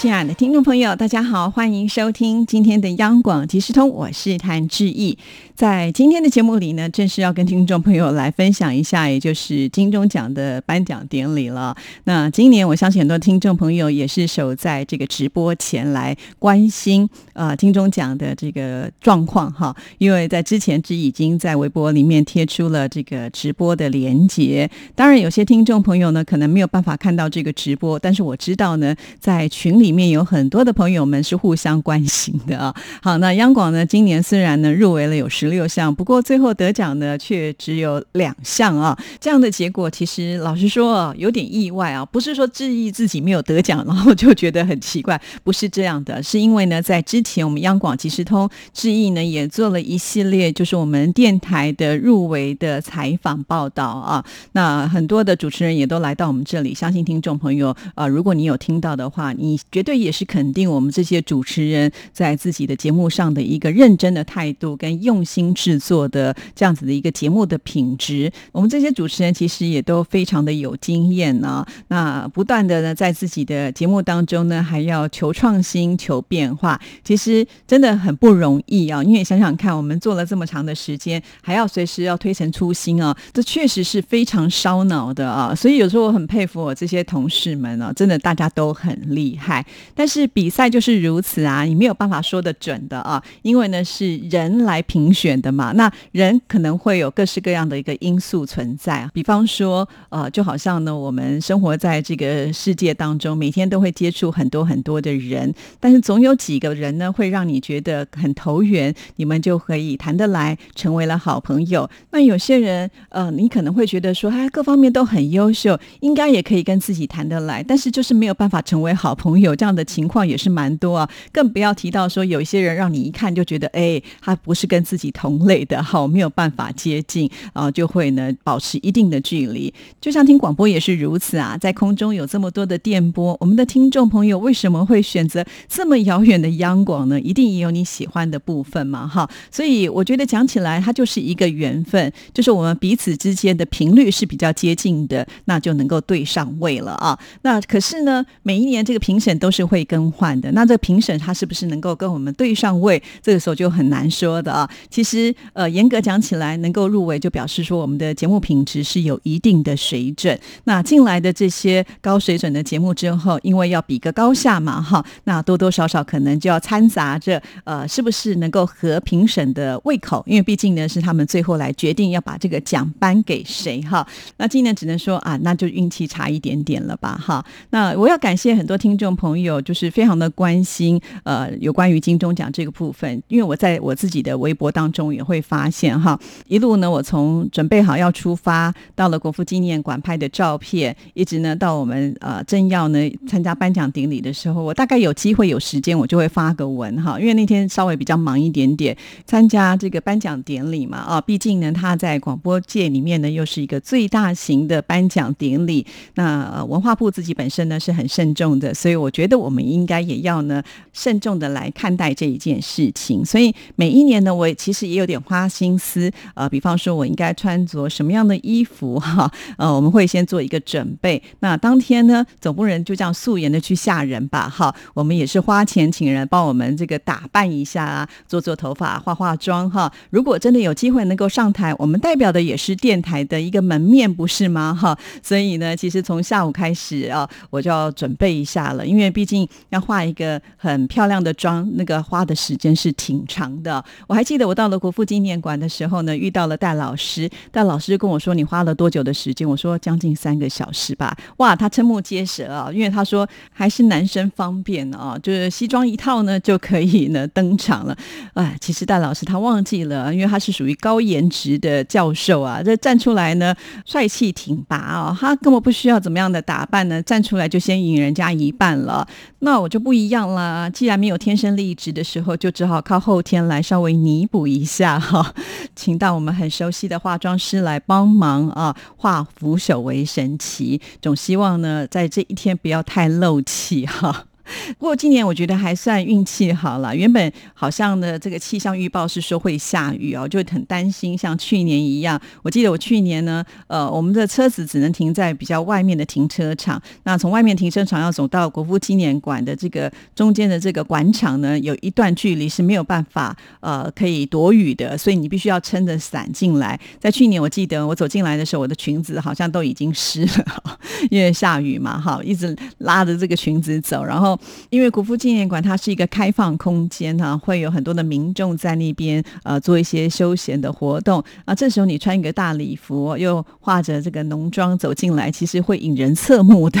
亲爱的听众朋友，大家好，欢迎收听今天的央广即时通，我是谭志毅。在今天的节目里呢，正式要跟听众朋友来分享一下，也就是金钟奖的颁奖典礼了。那今年我相信很多听众朋友也是守在这个直播前来关心啊金钟奖的这个状况哈，因为在之前只已经在微博里面贴出了这个直播的连接。当然，有些听众朋友呢可能没有办法看到这个直播，但是我知道呢，在群里里面有很多的朋友们是互相关心的啊。好，那央广呢今年虽然呢入围了有十。六项，不过最后得奖呢却只有两项啊！这样的结果其实老实说有点意外啊！不是说质疑自己没有得奖，然后就觉得很奇怪，不是这样的，是因为呢，在之前我们央广即时通质疑呢也做了一系列，就是我们电台的入围的采访报道啊。那很多的主持人也都来到我们这里，相信听众朋友啊，如果你有听到的话，你绝对也是肯定我们这些主持人在自己的节目上的一个认真的态度跟用心。制作的这样子的一个节目的品质，我们这些主持人其实也都非常的有经验呢。那不断的呢，在自己的节目当中呢，还要求创新、求变化，其实真的很不容易啊。因为想想看，我们做了这么长的时间，还要随时要推陈出新啊，这确实是非常烧脑的啊。所以有时候我很佩服我这些同事们啊，真的大家都很厉害。但是比赛就是如此啊，你没有办法说的准的啊，因为呢是人来评选。的嘛，那人可能会有各式各样的一个因素存在，比方说，呃，就好像呢，我们生活在这个世界当中，每天都会接触很多很多的人，但是总有几个人呢，会让你觉得很投缘，你们就可以谈得来，成为了好朋友。那有些人，呃，你可能会觉得说，他各方面都很优秀，应该也可以跟自己谈得来，但是就是没有办法成为好朋友，这样的情况也是蛮多啊。更不要提到说，有一些人让你一看就觉得，哎，他不是跟自己。同类的好没有办法接近啊，就会呢保持一定的距离。就像听广播也是如此啊，在空中有这么多的电波，我们的听众朋友为什么会选择这么遥远的央广呢？一定也有你喜欢的部分嘛，哈。所以我觉得讲起来，它就是一个缘分，就是我们彼此之间的频率是比较接近的，那就能够对上位了啊。那可是呢，每一年这个评审都都是会更换的，那这评审他是不是能够跟我们对上位，这个时候就很难说的啊。其实，呃，严格讲起来，能够入围就表示说我们的节目品质是有一定的水准。那进来的这些高水准的节目之后，因为要比个高下嘛，哈，那多多少少可能就要掺杂着，呃，是不是能够合评审的胃口？因为毕竟呢，是他们最后来决定要把这个奖颁给谁，哈。那今年只能说啊，那就运气差一点点了吧，哈。那我要感谢很多听众朋友，有就是非常的关心，呃，有关于金钟奖这个部分，因为我在我自己的微博当中。也会发现哈，一路呢，我从准备好要出发，到了国父纪念馆拍的照片，一直呢到我们呃正要呢参加颁奖典礼的时候，我大概有机会有时间，我就会发个文哈，因为那天稍微比较忙一点点，参加这个颁奖典礼嘛啊，毕竟呢他在广播界里面呢又是一个最大型的颁奖典礼，那文化部自己本身呢是很慎重的，所以我觉得我们应该也要呢慎重的来看待这一件事情，所以每一年呢，我其实。也有点花心思，呃，比方说我应该穿着什么样的衣服哈，呃，我们会先做一个准备。那当天呢，总不能就这样素颜的去吓人吧？哈，我们也是花钱请人帮我们这个打扮一下啊，做做头发、化化妆哈。如果真的有机会能够上台，我们代表的也是电台的一个门面，不是吗？哈，所以呢，其实从下午开始啊，我就要准备一下了，因为毕竟要画一个很漂亮的妆，那个花的时间是挺长的。我还记得我到了。国父纪念馆的时候呢，遇到了戴老师，戴老师跟我说：“你花了多久的时间？”我说：“将近三个小时吧。”哇，他瞠目结舌啊，因为他说还是男生方便啊，就是西装一套呢就可以呢登场了。哎，其实戴老师他忘记了，因为他是属于高颜值的教授啊，这站出来呢帅气挺拔啊，他根本不需要怎么样的打扮呢，站出来就先赢人家一半了。那我就不一样啦。既然没有天生丽质的时候，就只好靠后天来稍微弥补一下 哈。请到我们很熟悉的化妆师来帮忙啊，化腐朽为神奇。总希望呢，在这一天不要太漏气哈。不过今年我觉得还算运气好了。原本好像呢，这个气象预报是说会下雨哦，就很担心，像去年一样。我记得我去年呢，呃，我们的车子只能停在比较外面的停车场。那从外面停车场要走到国父纪念馆的这个中间的这个广场呢，有一段距离是没有办法呃可以躲雨的，所以你必须要撑着伞进来。在去年我记得我走进来的时候，我的裙子好像都已经湿了，因为下雨嘛，哈，一直拉着这个裙子走，然后。因为国父纪念馆它是一个开放空间哈，会有很多的民众在那边呃做一些休闲的活动啊。这时候你穿一个大礼服，又化着这个浓妆走进来，其实会引人侧目的。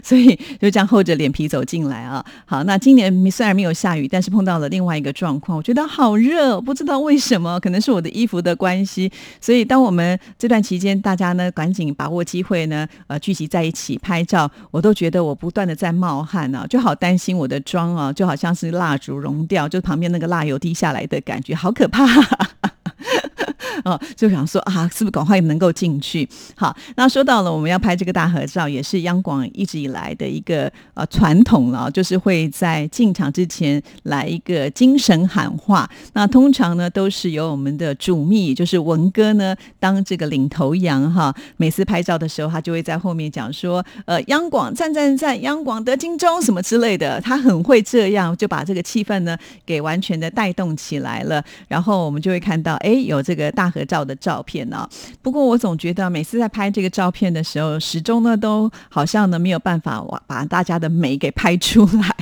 所以就这样厚着脸皮走进来啊。好，那今年虽然没有下雨，但是碰到了另外一个状况，我觉得好热，不知道为什么，可能是我的衣服的关系。所以当我们这段期间，大家呢赶紧把握机会呢，呃聚集在一起拍照，我都觉得我不断的在冒汗啊，就好担心我的妆啊，就好像是蜡烛融掉，就旁边那个蜡油滴下来的感觉，好可怕。哦，就想说啊，是不是赶快能够进去？好，那说到了我们要拍这个大合照，也是央广一直以来的一个呃传统了，就是会在进场之前来一个精神喊话。那通常呢，都是由我们的主秘，就是文哥呢当这个领头羊哈。每次拍照的时候，他就会在后面讲说，呃，央广赞赞赞，央广得金钟什么之类的，他很会这样，就把这个气氛呢给完全的带动起来了。然后我们就会看到，哎，哎有这个大。合照的照片呢？不过我总觉得每次在拍这个照片的时候，始终呢都好像呢没有办法把大家的美给拍出来。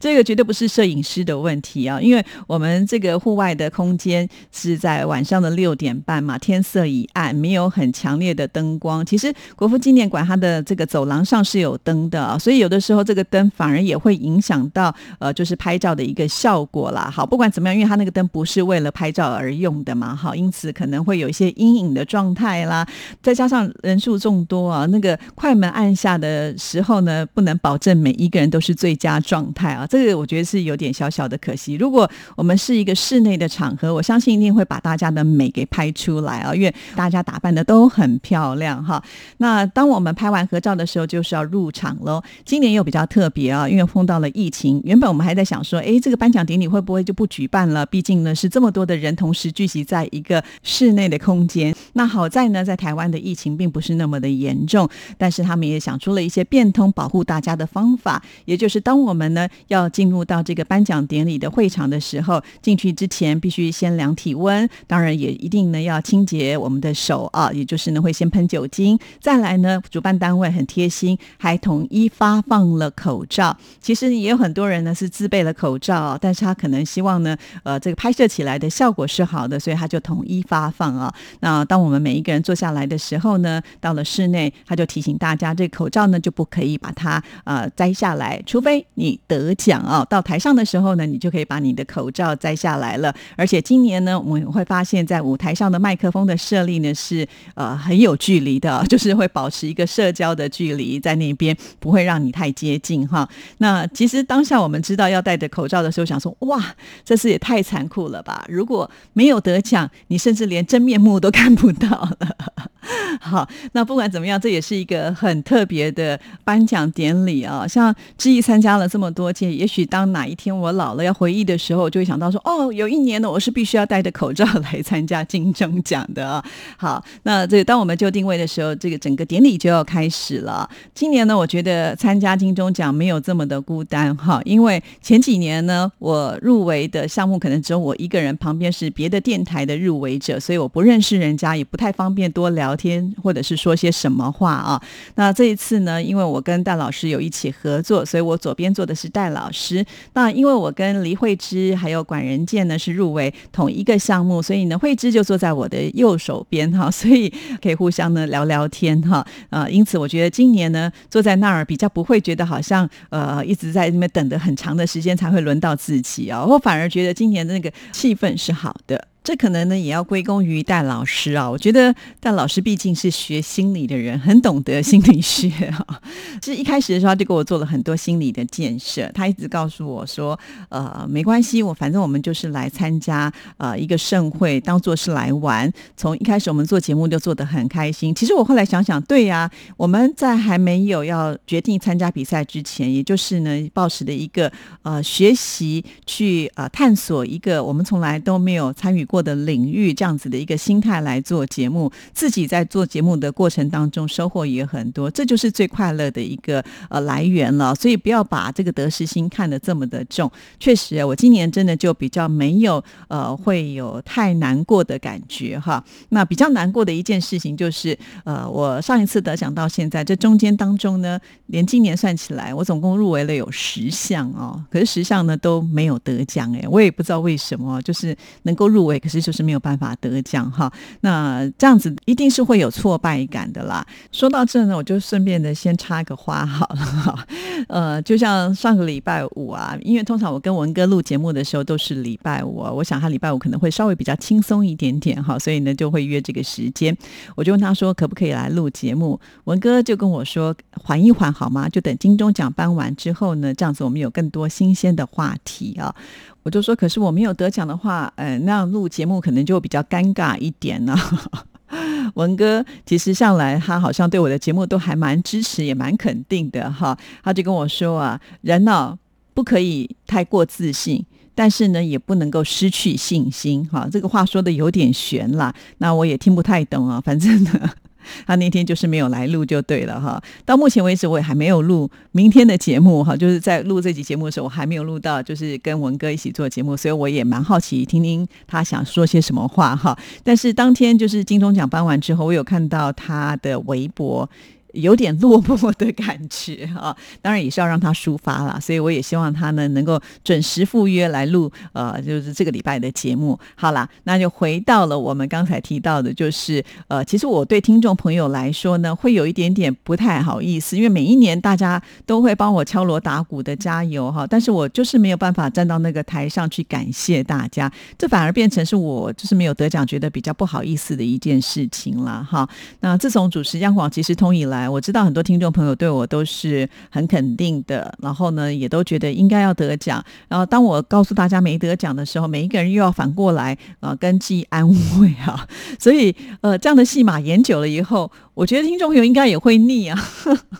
这个绝对不是摄影师的问题啊，因为我们这个户外的空间是在晚上的六点半嘛，天色已暗，没有很强烈的灯光。其实国父纪念馆它的这个走廊上是有灯的，所以有的时候这个灯反而也会影响到呃，就是拍照的一个效果啦。好，不管怎么样，因为它那个灯不是为了拍照而用的嘛，好，因此。可能会有一些阴影的状态啦，再加上人数众多啊，那个快门按下的时候呢，不能保证每一个人都是最佳状态啊，这个我觉得是有点小小的可惜。如果我们是一个室内的场合，我相信一定会把大家的美给拍出来啊，因为大家打扮的都很漂亮哈。那当我们拍完合照的时候，就是要入场喽。今年又比较特别啊，因为碰到了疫情，原本我们还在想说，哎，这个颁奖典礼会不会就不举办了？毕竟呢，是这么多的人同时聚集在一个。室内的空间，那好在呢，在台湾的疫情并不是那么的严重，但是他们也想出了一些变通保护大家的方法，也就是当我们呢要要进入到这个颁奖典礼的会场的时候，进去之前必须先量体温，当然也一定呢要清洁我们的手啊，也就是呢会先喷酒精，再来呢主办单位很贴心，还统一发放了口罩。其实也有很多人呢是自备了口罩，但是他可能希望呢，呃，这个拍摄起来的效果是好的，所以他就统一。发放啊！那当我们每一个人坐下来的时候呢，到了室内，他就提醒大家，这口罩呢就不可以把它呃摘下来，除非你得奖讲啊。到台上的时候呢，你就可以把你的口罩摘下来了。而且今年呢，我们会发现，在舞台上的麦克风的设立呢是呃很有距离的，就是会保持一个社交的距离在那边，不会让你太接近哈。那其实当下我们知道要戴着口罩的时候，想说哇，这次也太残酷了吧！如果没有得奖，你甚至连真面目都看不到了。好，那不管怎么样，这也是一个很特别的颁奖典礼啊。像志毅参加了这么多届，也许当哪一天我老了要回忆的时候，就会想到说，哦，有一年呢，我是必须要戴着口罩来参加金钟奖的啊。好，那这当我们就定位的时候，这个整个典礼就要开始了。今年呢，我觉得参加金钟奖没有这么的孤单哈，因为前几年呢，我入围的项目可能只有我一个人，旁边是别的电台的入围者。所以我不认识人家，也不太方便多聊天，或者是说些什么话啊。那这一次呢，因为我跟戴老师有一起合作，所以我左边坐的是戴老师。那因为我跟黎慧芝还有管仁健呢是入围同一个项目，所以呢慧芝就坐在我的右手边哈，所以可以互相呢聊聊天哈。啊，因此我觉得今年呢坐在那儿比较不会觉得好像呃一直在那边等的很长的时间才会轮到自己啊，我反而觉得今年的那个气氛是好的。这可能呢，也要归功于戴老师啊。我觉得戴老师毕竟是学心理的人，很懂得心理学啊。其实一开始的时候，他就给我做了很多心理的建设。他一直告诉我说：“呃，没关系，我反正我们就是来参加呃一个盛会，当做是来玩。从一开始我们做节目就做得很开心。其实我后来想想，对呀，我们在还没有要决定参加比赛之前，也就是呢，报时的一个呃学习去呃探索一个我们从来都没有参与过。”的领域这样子的一个心态来做节目，自己在做节目的过程当中收获也很多，这就是最快乐的一个呃来源了。所以不要把这个得失心看得这么的重。确实，我今年真的就比较没有呃会有太难过的感觉哈。那比较难过的一件事情就是呃，我上一次得奖到现在，这中间当中呢，连今年算起来，我总共入围了有十项哦，可是十项呢都没有得奖哎，我也不知道为什么，就是能够入围。可是就是没有办法得奖哈，那这样子一定是会有挫败感的啦。说到这呢，我就顺便的先插个花好了哈。呃，就像上个礼拜五啊，因为通常我跟文哥录节目的时候都是礼拜五，我想他礼拜五可能会稍微比较轻松一点点哈，所以呢就会约这个时间。我就问他说可不可以来录节目，文哥就跟我说缓一缓好吗？就等金钟奖颁完之后呢，这样子我们有更多新鲜的话题啊。我就说，可是我没有得奖的话，呃，那样录节目可能就比较尴尬一点呢。文哥其实上来他好像对我的节目都还蛮支持，也蛮肯定的哈。他就跟我说啊，人呢不可以太过自信，但是呢也不能够失去信心哈。这个话说的有点悬啦，那我也听不太懂啊。反正呢。他那天就是没有来录就对了哈。到目前为止，我也还没有录明天的节目哈。就是在录这集节目的时候，我还没有录到，就是跟文哥一起做节目，所以我也蛮好奇听听他想说些什么话哈。但是当天就是金钟奖颁完之后，我有看到他的微博。有点落寞的感觉 啊，当然也是要让他抒发了，所以我也希望他呢能够准时赴约来录，呃，就是这个礼拜的节目。好啦，那就回到了我们刚才提到的，就是呃，其实我对听众朋友来说呢，会有一点点不太好意思，因为每一年大家都会帮我敲锣打鼓的加油哈，但是我就是没有办法站到那个台上去感谢大家，这反而变成是我就是没有得奖觉得比较不好意思的一件事情了哈。那自从主持央广即时通以来，我知道很多听众朋友对我都是很肯定的，然后呢，也都觉得应该要得奖。然后当我告诉大家没得奖的时候，每一个人又要反过来啊，跟记安慰啊。所以呃，这样的戏码演久了以后，我觉得听众朋友应该也会腻啊。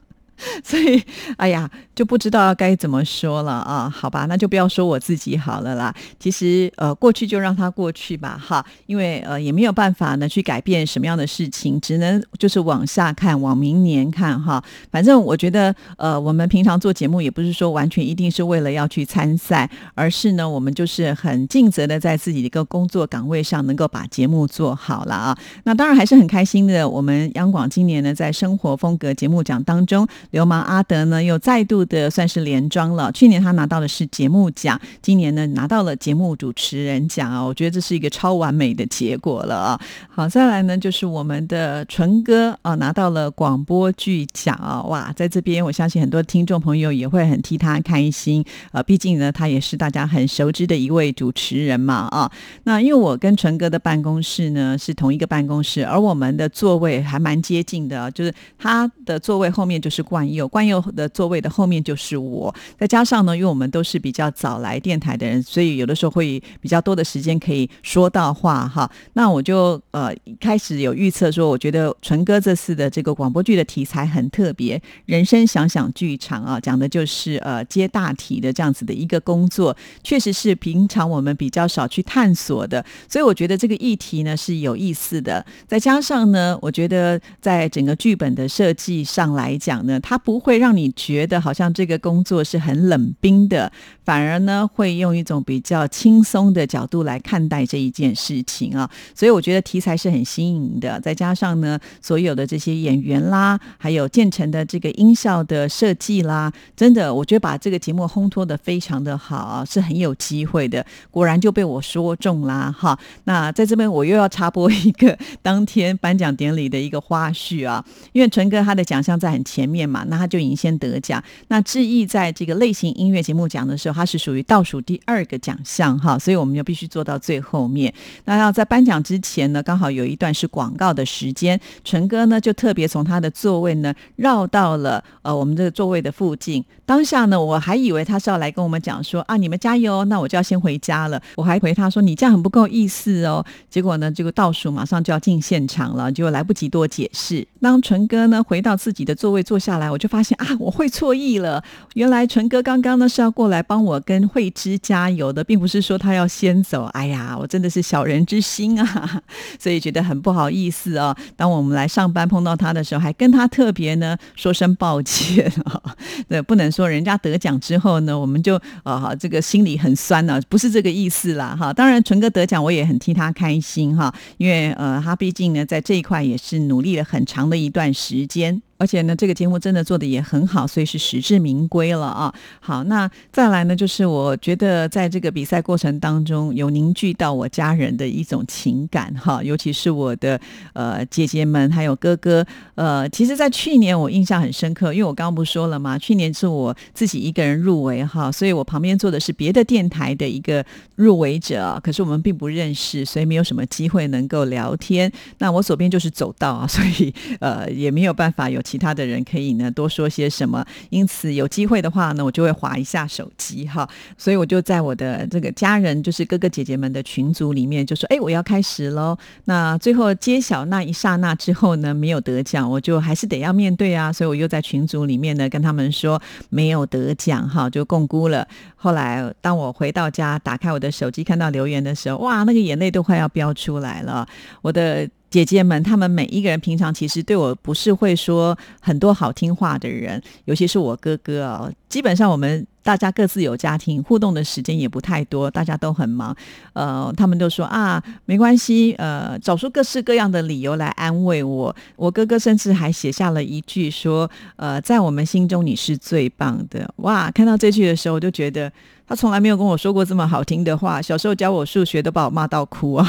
所以，哎呀。就不知道该怎么说了啊？好吧，那就不要说我自己好了啦。其实，呃，过去就让它过去吧，哈，因为呃也没有办法呢去改变什么样的事情，只能就是往下看，往明年看哈。反正我觉得，呃，我们平常做节目也不是说完全一定是为了要去参赛，而是呢，我们就是很尽责的在自己的一个工作岗位上能够把节目做好了啊。那当然还是很开心的。我们央广今年呢，在生活风格节目奖当中，流氓阿德呢又再度。的算是连庄了。去年他拿到的是节目奖，今年呢拿到了节目主持人奖啊！我觉得这是一个超完美的结果了啊！好，再来呢就是我们的纯哥啊拿到了广播剧奖啊！哇，在这边我相信很多听众朋友也会很替他开心啊！毕竟呢他也是大家很熟知的一位主持人嘛啊！那因为我跟纯哥的办公室呢是同一个办公室，而我们的座位还蛮接近的，就是他的座位后面就是冠佑，冠佑的座位的后面。就是我，再加上呢，因为我们都是比较早来电台的人，所以有的时候会比较多的时间可以说到话哈。那我就呃开始有预测说，我觉得纯哥这次的这个广播剧的题材很特别，人生想想剧场啊，讲的就是呃接大题的这样子的一个工作，确实是平常我们比较少去探索的，所以我觉得这个议题呢是有意思的。再加上呢，我觉得在整个剧本的设计上来讲呢，它不会让你觉得好像。这个工作是很冷冰的，反而呢会用一种比较轻松的角度来看待这一件事情啊，所以我觉得题材是很新颖的，再加上呢所有的这些演员啦，还有建成的这个音效的设计啦，真的我觉得把这个节目烘托的非常的好，是很有机会的。果然就被我说中啦哈。那在这边我又要插播一个 当天颁奖典礼的一个花絮啊，因为纯哥他的奖项在很前面嘛，那他就已经先得奖。那志毅在这个类型音乐节目奖的时候，它是属于倒数第二个奖项哈，所以我们就必须做到最后面。那要在颁奖之前呢，刚好有一段是广告的时间，纯哥呢就特别从他的座位呢绕到了呃我们这个座位的附近。当下呢，我还以为他是要来跟我们讲说啊，你们加油，那我就要先回家了。我还回他说你这样很不够意思哦。结果呢，这个倒数马上就要进现场了，就来不及多解释。当纯哥呢回到自己的座位坐下来，我就发现啊，我会错意了。原来纯哥刚刚呢是要过来帮我我跟慧芝加油的，并不是说他要先走。哎呀，我真的是小人之心啊，所以觉得很不好意思哦。当我们来上班碰到他的时候，还跟他特别呢说声抱歉啊。对，不能说人家得奖之后呢，我们就啊这个心里很酸呢，不是这个意思啦哈。当然纯哥得奖，我也很替他开心哈，因为呃他毕竟呢在这一块也是努力了很长的一段时间。而且呢，这个节目真的做的也很好，所以是实至名归了啊。好，那再来呢，就是我觉得在这个比赛过程当中，有凝聚到我家人的一种情感哈，尤其是我的呃姐姐们还有哥哥。呃，其实，在去年我印象很深刻，因为我刚刚不说了嘛，去年是我自己一个人入围哈，所以我旁边坐的是别的电台的一个入围者，可是我们并不认识，所以没有什么机会能够聊天。那我左边就是走道啊，所以呃也没有办法有。其他的人可以呢多说些什么，因此有机会的话呢，我就会划一下手机哈。所以我就在我的这个家人，就是哥哥姐姐们的群组里面，就说：“哎，我要开始喽。”那最后揭晓那一刹那之后呢，没有得奖，我就还是得要面对啊。所以我又在群组里面呢跟他们说没有得奖哈，就共估了。后来当我回到家，打开我的手机看到留言的时候，哇，那个眼泪都快要飙出来了。我的。姐姐们，他们每一个人平常其实对我不是会说很多好听话的人，尤其是我哥哥啊。基本上我们大家各自有家庭，互动的时间也不太多，大家都很忙。呃，他们都说啊，没关系，呃，找出各式各样的理由来安慰我。我哥哥甚至还写下了一句说：“呃，在我们心中你是最棒的。”哇，看到这句的时候，我就觉得他从来没有跟我说过这么好听的话。小时候教我数学都把我骂到哭啊。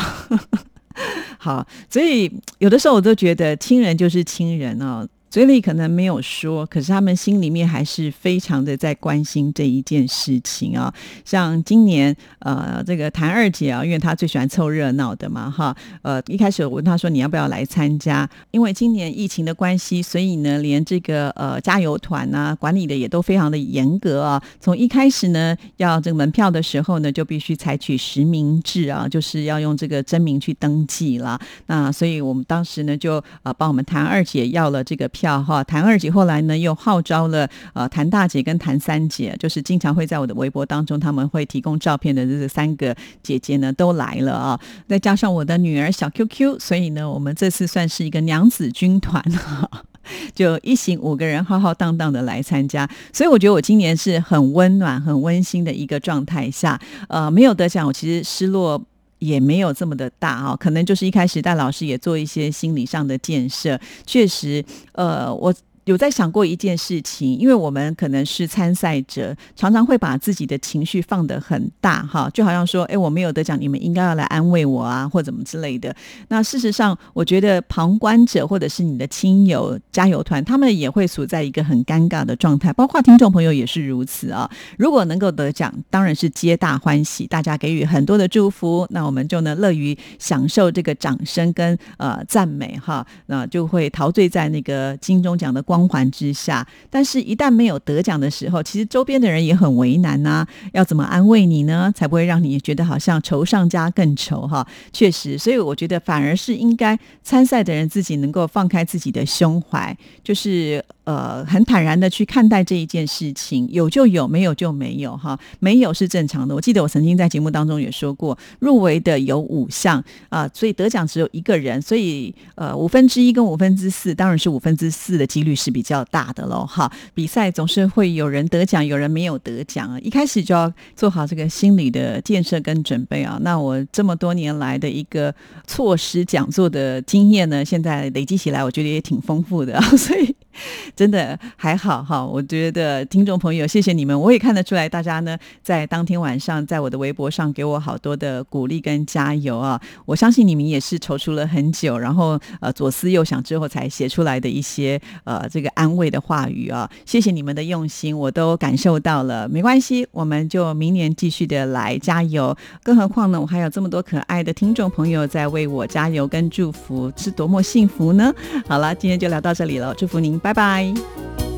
好，所以有的时候我都觉得亲人就是亲人哦。嘴里可能没有说，可是他们心里面还是非常的在关心这一件事情啊。像今年呃，这个谭二姐啊，因为她最喜欢凑热闹的嘛，哈。呃，一开始我问她说你要不要来参加，因为今年疫情的关系，所以呢，连这个呃加油团啊，管理的也都非常的严格啊。从一开始呢，要这个门票的时候呢，就必须采取实名制啊，就是要用这个真名去登记了。那所以我们当时呢，就呃帮我们谭二姐要了这个。票哈，谭二姐后来呢又号召了呃谭大姐跟谭三姐，就是经常会在我的微博当中，他们会提供照片的这三个姐姐呢都来了啊，再加上我的女儿小 QQ，所以呢我们这次算是一个娘子军团哈，就一行五个人浩浩荡荡的来参加，所以我觉得我今年是很温暖、很温馨的一个状态下，呃没有得奖，我其实失落。也没有这么的大啊，可能就是一开始戴老师也做一些心理上的建设，确实，呃，我。有在想过一件事情，因为我们可能是参赛者，常常会把自己的情绪放得很大，哈，就好像说，哎，我没有得奖，你们应该要来安慰我啊，或怎么之类的。那事实上，我觉得旁观者或者是你的亲友、加油团，他们也会处在一个很尴尬的状态，包括听众朋友也是如此啊。如果能够得奖，当然是皆大欢喜，大家给予很多的祝福，那我们就能乐于享受这个掌声跟呃赞美，哈，那就会陶醉在那个金钟奖的光。光环之下，但是，一旦没有得奖的时候，其实周边的人也很为难呐。要怎么安慰你呢？才不会让你觉得好像愁上加更愁哈？确实，所以我觉得反而是应该参赛的人自己能够放开自己的胸怀，就是。呃，很坦然的去看待这一件事情，有就有，没有就没有，哈，没有是正常的。我记得我曾经在节目当中也说过，入围的有五项啊，所以得奖只有一个人，所以呃，五分之一跟五分之四，当然是五分之四的几率是比较大的喽，哈。比赛总是会有人得奖，有人没有得奖啊，一开始就要做好这个心理的建设跟准备啊。那我这么多年来的一个错失讲座的经验呢，现在累积起来，我觉得也挺丰富的，所以。真的还好哈。我觉得听众朋友，谢谢你们，我也看得出来，大家呢在当天晚上在我的微博上给我好多的鼓励跟加油啊。我相信你们也是踌躇了很久，然后呃左思右想之后才写出来的一些呃这个安慰的话语啊。谢谢你们的用心，我都感受到了。没关系，我们就明年继续的来加油。更何况呢，我还有这么多可爱的听众朋友在为我加油跟祝福，是多么幸福呢？好了，今天就聊到这里了，祝福您，拜拜。